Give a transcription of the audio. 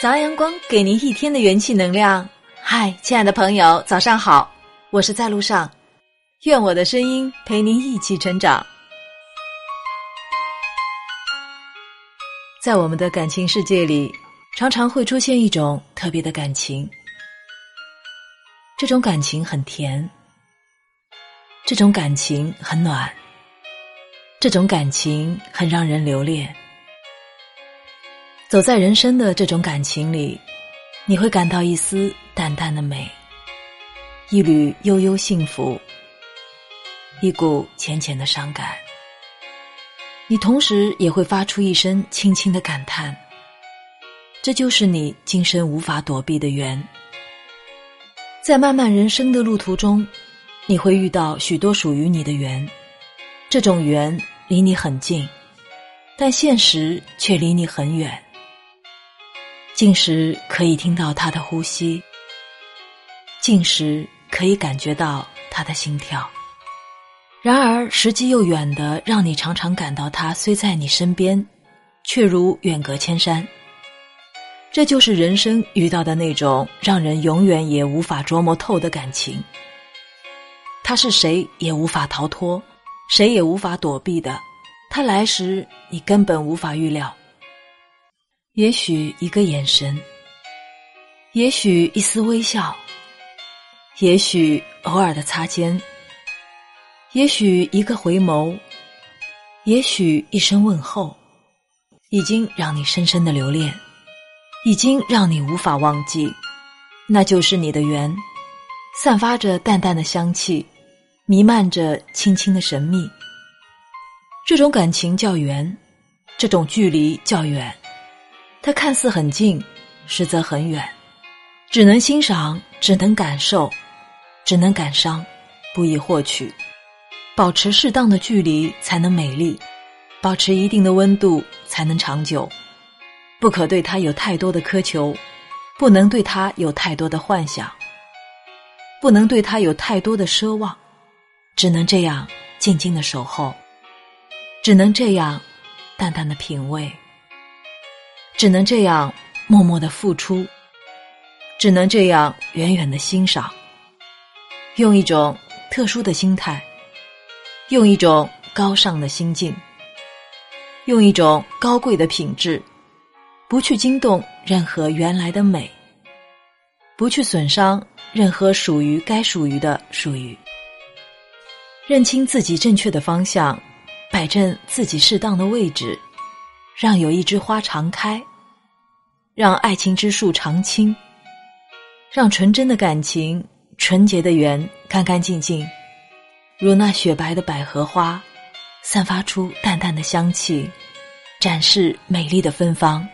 早阳光给您一天的元气能量。嗨，亲爱的朋友，早上好！我是在路上，愿我的声音陪您一起成长。在我们的感情世界里，常常会出现一种特别的感情，这种感情很甜，这种感情很暖，这种感情很让人留恋。走在人生的这种感情里，你会感到一丝淡淡的美，一缕悠悠幸福，一股浅浅的伤感。你同时也会发出一声轻轻的感叹，这就是你今生无法躲避的缘。在漫漫人生的路途中，你会遇到许多属于你的缘，这种缘离你很近，但现实却离你很远。近时可以听到他的呼吸，近时可以感觉到他的心跳，然而时机又远的，让你常常感到他虽在你身边，却如远隔千山。这就是人生遇到的那种让人永远也无法琢磨透的感情。他是谁也无法逃脱，谁也无法躲避的。他来时，你根本无法预料。也许一个眼神，也许一丝微笑，也许偶尔的擦肩，也许一个回眸，也许一声问候，已经让你深深的留恋，已经让你无法忘记。那就是你的缘，散发着淡淡的香气，弥漫着轻轻的神秘。这种感情叫缘，这种距离叫远。它看似很近，实则很远，只能欣赏，只能感受，只能感伤，不易获取。保持适当的距离才能美丽，保持一定的温度才能长久。不可对他有太多的苛求，不能对他有太多的幻想，不能对他有太多的奢望，只能这样静静的守候，只能这样淡淡的品味。只能这样默默的付出，只能这样远远的欣赏，用一种特殊的心态，用一种高尚的心境，用一种高贵的品质，不去惊动任何原来的美，不去损伤任何属于该属于的属于，认清自己正确的方向，摆正自己适当的位置，让有一枝花常开。让爱情之树常青，让纯真的感情、纯洁的缘干干净净，如那雪白的百合花，散发出淡淡的香气，展示美丽的芬芳。